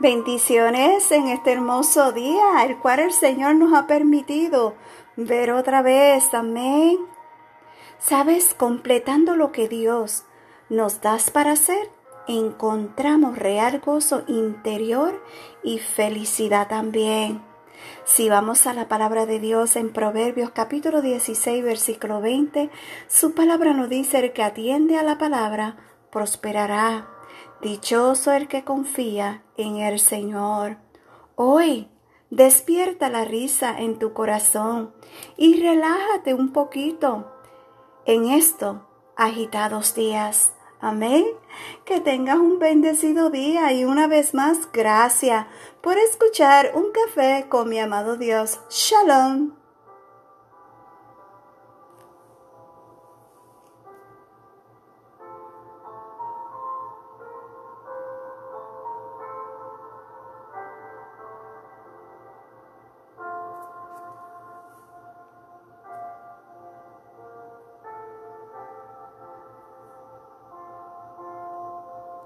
Bendiciones en este hermoso día, el cual el Señor nos ha permitido ver otra vez. Amén. Sabes, completando lo que Dios nos das para hacer, encontramos real gozo interior y felicidad también. Si vamos a la palabra de Dios en Proverbios capítulo 16, versículo 20, su palabra nos dice el que atiende a la palabra prosperará Dichoso el que confía en el Señor. Hoy despierta la risa en tu corazón y relájate un poquito en estos agitados días. Amén. Que tengas un bendecido día y una vez más gracias por escuchar un café con mi amado Dios. Shalom.